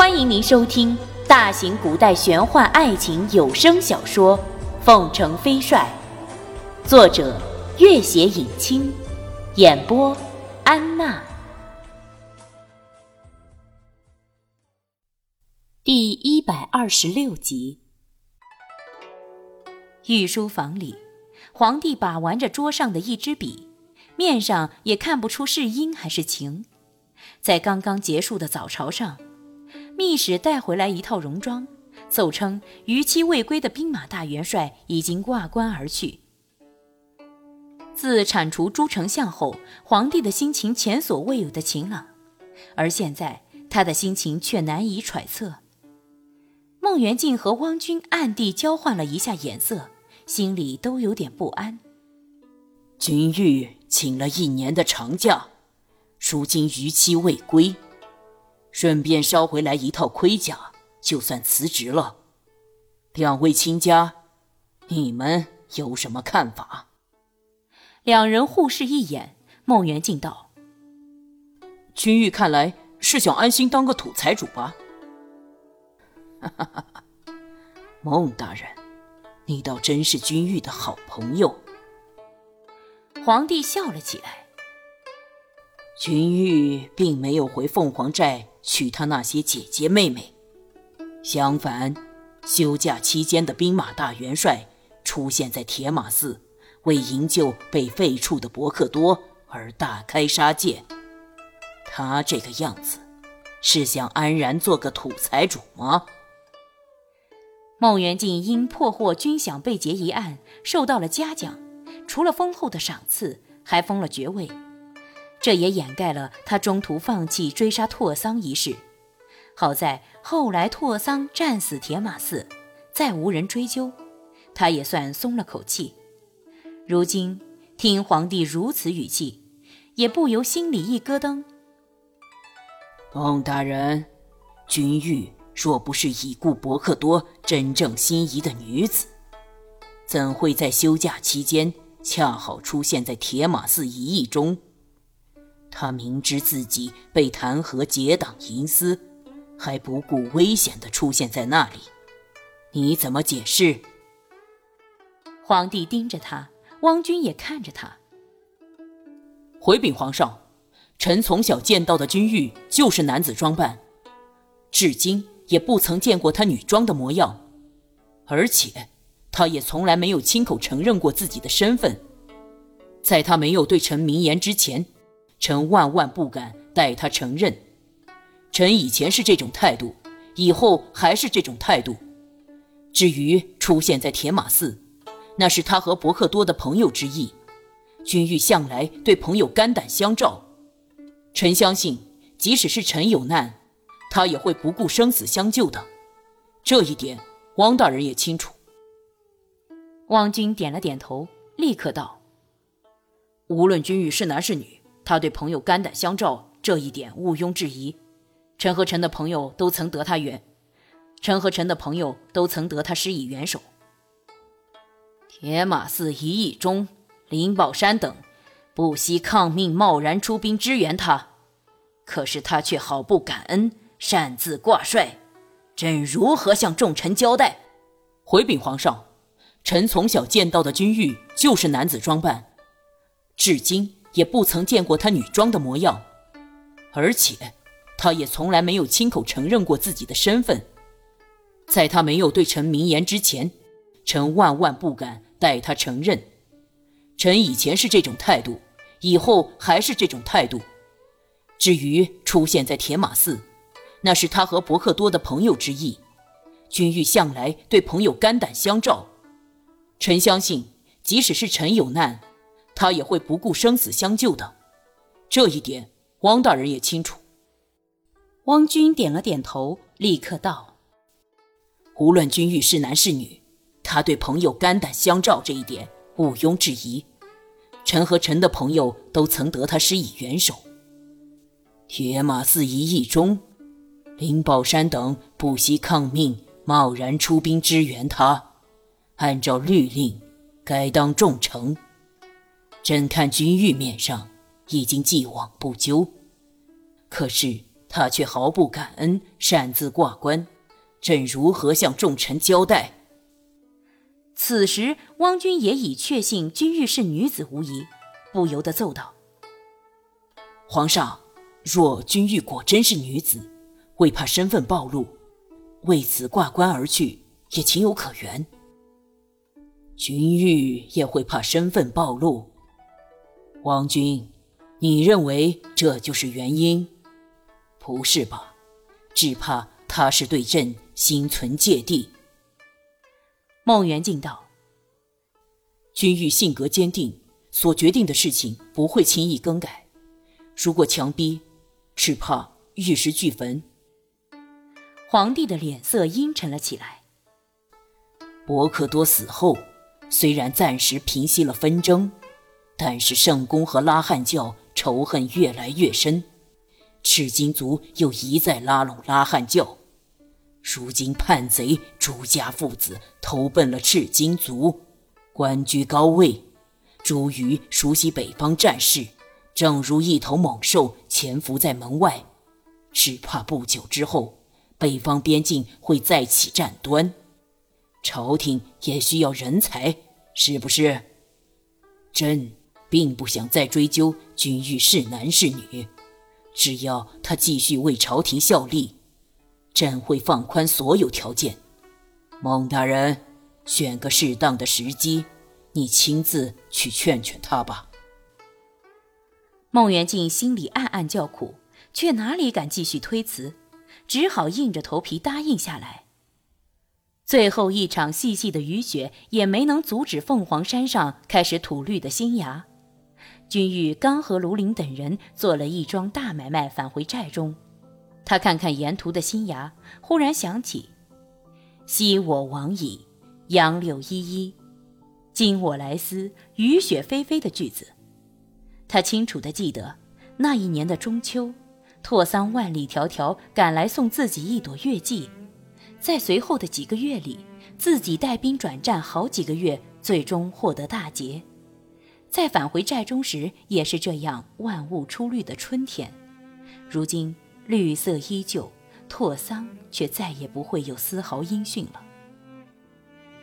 欢迎您收听大型古代玄幻爱情有声小说《凤城飞帅》，作者：月写影清，演播：安娜。第一百二十六集。御书房里，皇帝把玩着桌上的一支笔，面上也看不出是阴还是晴。在刚刚结束的早朝上。密使带回来一套戎装，奏称逾期未归的兵马大元帅已经挂冠而去。自铲除朱丞相后，皇帝的心情前所未有的晴朗，而现在他的心情却难以揣测。孟元敬和汪军暗地交换了一下眼色，心里都有点不安。君玉请了一年的长假，如今逾期未归。顺便捎回来一套盔甲，就算辞职了。两位亲家，你们有什么看法？两人互视一眼。孟元敬道：“君玉看来是想安心当个土财主吧？”哈哈哈哈孟大人，你倒真是君玉的好朋友。皇帝笑了起来。君玉并没有回凤凰寨。娶他那些姐姐妹妹，相反，休假期间的兵马大元帅出现在铁马寺，为营救被废黜的伯克多而大开杀戒。他这个样子，是想安然做个土财主吗？孟元敬因破获军饷被劫一案受到了嘉奖，除了丰厚的赏赐，还封了爵位。这也掩盖了他中途放弃追杀拓桑一事。好在后来拓桑战死铁马寺，再无人追究，他也算松了口气。如今听皇帝如此语气，也不由心里一咯噔。孟大人，君玉若不是已故伯克多真正心仪的女子，怎会在休假期间恰好出现在铁马寺一役中？他明知自己被弹劾结党营私，还不顾危险的出现在那里，你怎么解释？皇帝盯着他，汪军也看着他。回禀皇上，臣从小见到的君玉就是男子装扮，至今也不曾见过他女装的模样，而且他也从来没有亲口承认过自己的身份，在他没有对臣明言之前。臣万万不敢代他承认，臣以前是这种态度，以后还是这种态度。至于出现在铁马寺，那是他和伯克多的朋友之意。君玉向来对朋友肝胆相照，臣相信，即使是臣有难，他也会不顾生死相救的。这一点，汪大人也清楚。汪军点了点头，立刻道：“无论君玉是男是女。”他对朋友肝胆相照，这一点毋庸置疑。陈和臣的朋友都曾得他援，陈和臣的朋友都曾得他施以援手。铁马寺一役中，林宝山等不惜抗命，贸然出兵支援他，可是他却毫不感恩，擅自挂帅。朕如何向众臣交代？回禀皇上，臣从小见到的君玉就是男子装扮，至今。也不曾见过她女装的模样，而且，她也从来没有亲口承认过自己的身份。在她没有对臣明言之前，臣万万不敢代她承认。臣以前是这种态度，以后还是这种态度。至于出现在铁马寺，那是他和伯克多的朋友之意。君玉向来对朋友肝胆相照，臣相信，即使是臣有难。他也会不顾生死相救的，这一点汪大人也清楚。汪军点了点头，立刻道：“无论君玉是男是女，他对朋友肝胆相照这一点毋庸置疑。臣和臣的朋友都曾得他施以援手。铁马寺一役中，林宝山等不惜抗命，贸然出兵支援他，按照律令，该当重惩。”朕看君玉面上已经既往不咎，可是他却毫不感恩，擅自挂冠，朕如何向众臣交代？此时，汪君也已确信君玉是女子无疑，不由得奏道：“皇上，若君玉果真是女子，为怕身份暴露，为此挂冠而去，也情有可原。君玉也会怕身份暴露，王君，你认为这就是原因？不是吧？只怕他是对朕心存芥蒂。”孟元敬道：“君玉性格坚定，所决定的事情不会轻易更改。如果强逼，只怕玉石俱焚。”皇帝的脸色阴沉了起来。伯克多死后，虽然暂时平息了纷争，但是圣公和拉汉教仇恨越来越深，赤金族又一再拉拢拉汉教。如今叛贼朱家父子投奔了赤金族，官居高位。朱瑜熟悉北方战事，正如一头猛兽潜伏在门外，只怕不久之后，北方边境会再起战端。朝廷也需要人才，是不是？朕并不想再追究君玉是男是女，只要他继续为朝廷效力。朕会放宽所有条件，孟大人，选个适当的时机，你亲自去劝劝他吧。孟元敬心里暗暗叫苦，却哪里敢继续推辞，只好硬着头皮答应下来。最后一场细细的雨雪也没能阻止凤凰山上开始吐绿的新芽。君玉刚和卢林等人做了一桩大买卖，返回寨中。他看看沿途的新芽，忽然想起“昔我往矣，杨柳依依；今我来思，雨雪霏霏”的句子。他清楚地记得，那一年的中秋，拓桑万里迢迢赶来送自己一朵月季，在随后的几个月里，自己带兵转战好几个月，最终获得大捷。在返回寨中时，也是这样，万物初绿的春天。如今。绿色依旧，拓桑却再也不会有丝毫音讯了。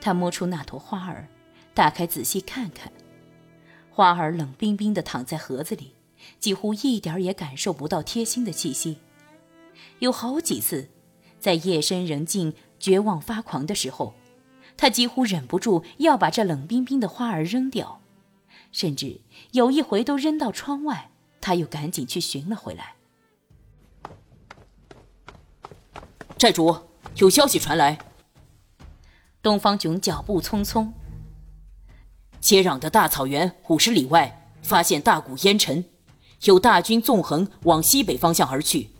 他摸出那朵花儿，打开仔细看看，花儿冷冰冰地躺在盒子里，几乎一点也感受不到贴心的气息。有好几次，在夜深人静、绝望发狂的时候，他几乎忍不住要把这冷冰冰的花儿扔掉，甚至有一回都扔到窗外，他又赶紧去寻了回来。寨主，有消息传来。东方炯脚步匆匆，接壤的大草原五十里外发现大股烟尘，有大军纵横往西北方向而去，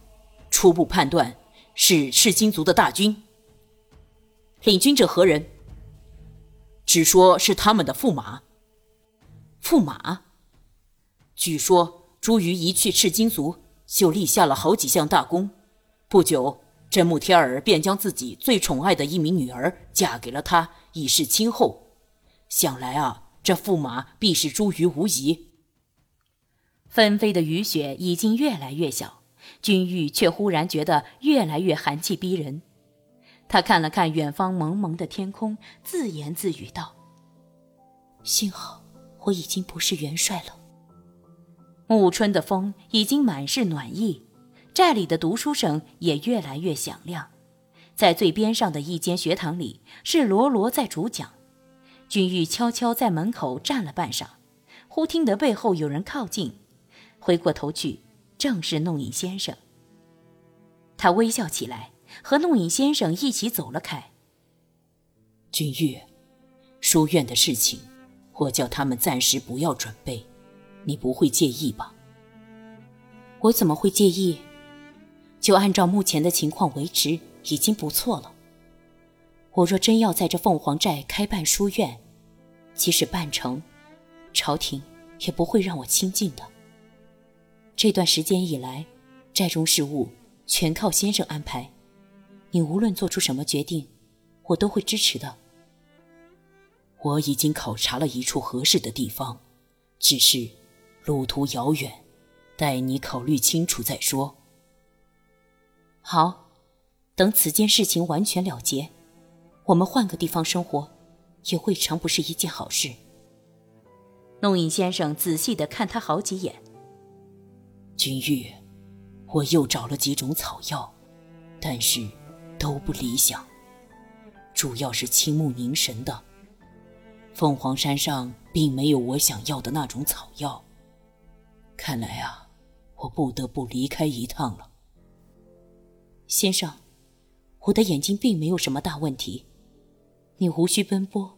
初步判断是赤金族的大军。领军者何人？只说是他们的驸马。驸马？据说朱瑜一去赤金族，就立下了好几项大功，不久。真木天儿便将自己最宠爱的一名女儿嫁给了他，以示亲厚。想来啊，这驸马必是朱瑜无疑。纷飞的雨雪已经越来越小，君玉却忽然觉得越来越寒气逼人。他看了看远方蒙蒙的天空，自言自语道：“幸好我已经不是元帅了。”暮春的风已经满是暖意。寨里的读书声也越来越响亮，在最边上的一间学堂里，是罗罗在主讲。君玉悄悄在门口站了半晌，忽听得背后有人靠近，回过头去，正是弄影先生。他微笑起来，和弄影先生一起走了开。君玉，书院的事情，我叫他们暂时不要准备，你不会介意吧？我怎么会介意？就按照目前的情况维持，已经不错了。我若真要在这凤凰寨开办书院，即使办成，朝廷也不会让我亲近的。这段时间以来，寨中事务全靠先生安排，你无论做出什么决定，我都会支持的。我已经考察了一处合适的地方，只是路途遥远，待你考虑清楚再说。好，等此件事情完全了结，我们换个地方生活，也未尝不是一件好事。弄影先生仔细的看他好几眼。君玉，我又找了几种草药，但是都不理想。主要是青木凝神的。凤凰山上并没有我想要的那种草药。看来啊，我不得不离开一趟了。先生，我的眼睛并没有什么大问题，你无需奔波。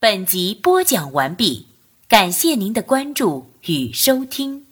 本集播讲完毕，感谢您的关注与收听。